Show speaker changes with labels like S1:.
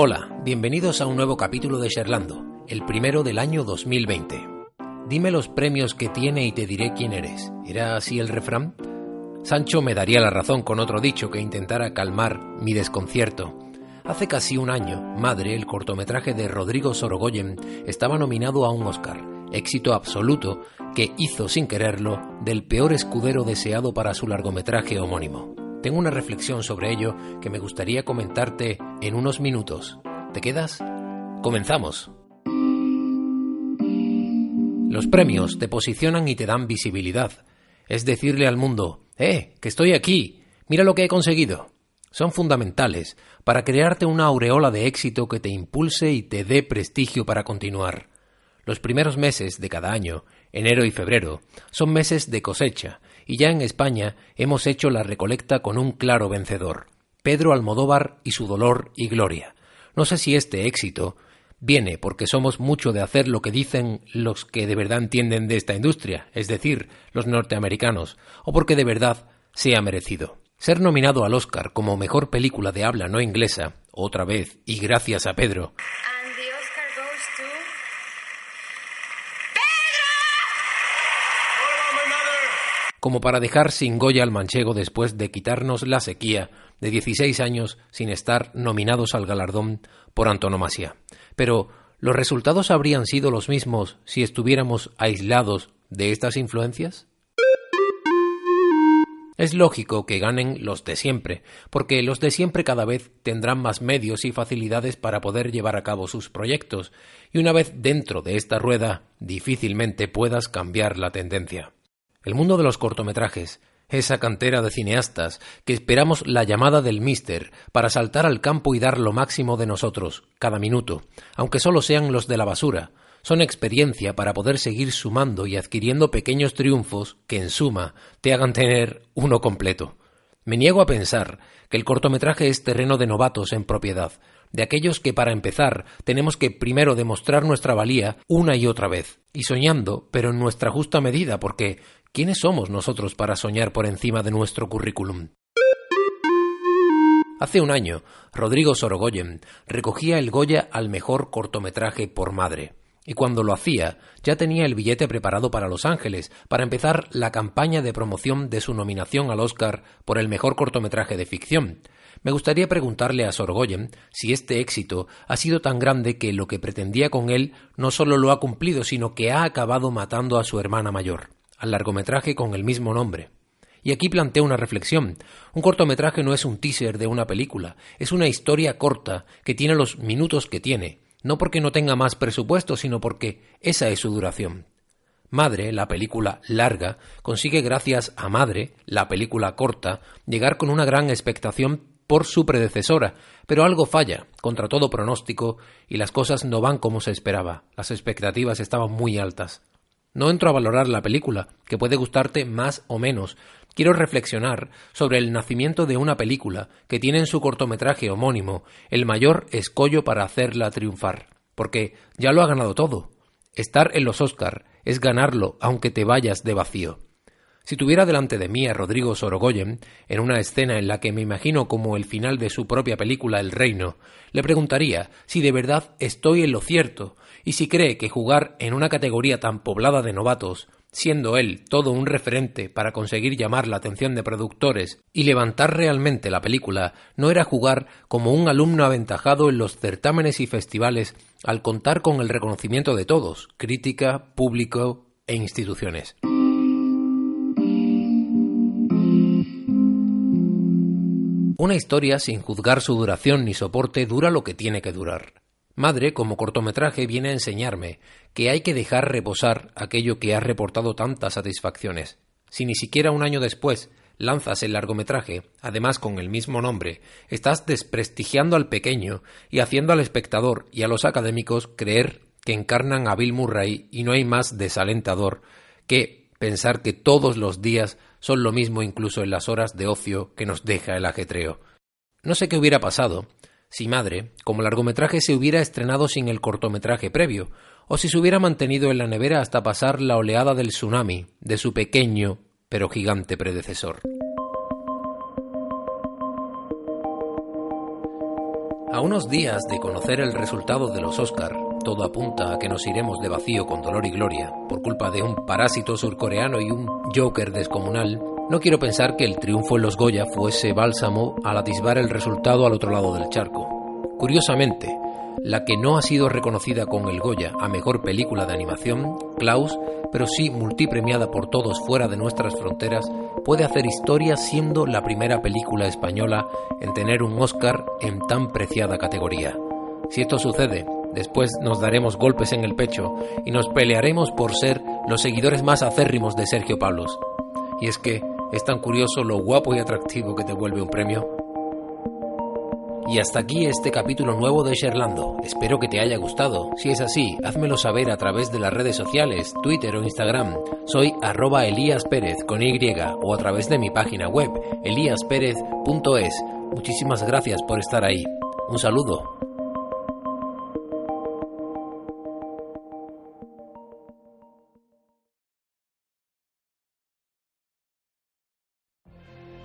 S1: Hola, bienvenidos a un nuevo capítulo de Sherlando, el primero del año 2020. Dime los premios que tiene y te diré quién eres. ¿Era así el refrán? Sancho me daría la razón con otro dicho que intentara calmar mi desconcierto. Hace casi un año, Madre, el cortometraje de Rodrigo Sorogoyen, estaba nominado a un Oscar, éxito absoluto que hizo sin quererlo del peor escudero deseado para su largometraje homónimo. Tengo una reflexión sobre ello que me gustaría comentarte en unos minutos. ¿Te quedas? Comenzamos. Los premios te posicionan y te dan visibilidad. Es decirle al mundo, ¡eh, que estoy aquí! Mira lo que he conseguido. Son fundamentales para crearte una aureola de éxito que te impulse y te dé prestigio para continuar. Los primeros meses de cada año, enero y febrero, son meses de cosecha, y ya en España hemos hecho la recolecta con un claro vencedor, Pedro Almodóvar y su dolor y gloria. No sé si este éxito viene porque somos mucho de hacer lo que dicen los que de verdad entienden de esta industria, es decir, los norteamericanos, o porque de verdad sea merecido. Ser nominado al Oscar como mejor película de habla no inglesa, otra vez, y gracias a Pedro, como para dejar sin Goya al manchego después de quitarnos la sequía de 16 años sin estar nominados al galardón por antonomasia. Pero, ¿los resultados habrían sido los mismos si estuviéramos aislados de estas influencias? Es lógico que ganen los de siempre, porque los de siempre cada vez tendrán más medios y facilidades para poder llevar a cabo sus proyectos, y una vez dentro de esta rueda difícilmente puedas cambiar la tendencia. El mundo de los cortometrajes, esa cantera de cineastas que esperamos la llamada del Mister para saltar al campo y dar lo máximo de nosotros, cada minuto, aunque solo sean los de la basura, son experiencia para poder seguir sumando y adquiriendo pequeños triunfos que en suma te hagan tener uno completo. Me niego a pensar que el cortometraje es terreno de novatos en propiedad, de aquellos que para empezar tenemos que primero demostrar nuestra valía una y otra vez, y soñando, pero en nuestra justa medida, porque ¿quiénes somos nosotros para soñar por encima de nuestro currículum? Hace un año, Rodrigo Sorogoyen recogía el Goya al mejor cortometraje por madre. Y cuando lo hacía, ya tenía el billete preparado para Los Ángeles, para empezar la campaña de promoción de su nominación al Oscar por el mejor cortometraje de ficción. Me gustaría preguntarle a Sorogoyen si este éxito ha sido tan grande que lo que pretendía con él no solo lo ha cumplido, sino que ha acabado matando a su hermana mayor, al largometraje con el mismo nombre. Y aquí planteo una reflexión. Un cortometraje no es un teaser de una película, es una historia corta que tiene los minutos que tiene, no porque no tenga más presupuesto, sino porque esa es su duración. Madre, la película larga, consigue gracias a Madre, la película corta, llegar con una gran expectación por su predecesora, pero algo falla, contra todo pronóstico, y las cosas no van como se esperaba. Las expectativas estaban muy altas. No entro a valorar la película, que puede gustarte más o menos. Quiero reflexionar sobre el nacimiento de una película que tiene en su cortometraje homónimo el mayor escollo para hacerla triunfar, porque ya lo ha ganado todo. Estar en los Oscar es ganarlo aunque te vayas de vacío. Si tuviera delante de mí a Rodrigo Sorogoyen, en una escena en la que me imagino como el final de su propia película El Reino, le preguntaría si de verdad estoy en lo cierto y si cree que jugar en una categoría tan poblada de novatos, siendo él todo un referente para conseguir llamar la atención de productores y levantar realmente la película, no era jugar como un alumno aventajado en los certámenes y festivales al contar con el reconocimiento de todos, crítica, público e instituciones. Una historia sin juzgar su duración ni soporte dura lo que tiene que durar. Madre, como cortometraje, viene a enseñarme que hay que dejar reposar aquello que ha reportado tantas satisfacciones. Si ni siquiera un año después lanzas el largometraje, además con el mismo nombre, estás desprestigiando al pequeño y haciendo al espectador y a los académicos creer que encarnan a Bill Murray y no hay más desalentador que pensar que todos los días son lo mismo incluso en las horas de ocio que nos deja el ajetreo. No sé qué hubiera pasado si Madre, como largometraje, se hubiera estrenado sin el cortometraje previo, o si se hubiera mantenido en la nevera hasta pasar la oleada del tsunami de su pequeño pero gigante predecesor. A unos días de conocer el resultado de los Oscar, todo apunta a que nos iremos de vacío con dolor y gloria por culpa de un parásito surcoreano y un Joker descomunal. No quiero pensar que el triunfo en los Goya fuese bálsamo al atisbar el resultado al otro lado del charco. Curiosamente, la que no ha sido reconocida con el Goya a mejor película de animación, Klaus, pero sí multipremiada por todos fuera de nuestras fronteras, puede hacer historia siendo la primera película española en tener un Oscar en tan preciada categoría. Si esto sucede, después nos daremos golpes en el pecho y nos pelearemos por ser los seguidores más acérrimos de Sergio Pablos. Y es que es tan curioso lo guapo y atractivo que te vuelve un premio. Y hasta aquí este capítulo nuevo de Sherlando. Espero que te haya gustado. Si es así, házmelo saber a través de las redes sociales, Twitter o Instagram. Soy arroba Elías Pérez con Y o a través de mi página web, elíasperez.es. Muchísimas gracias por estar ahí. Un saludo.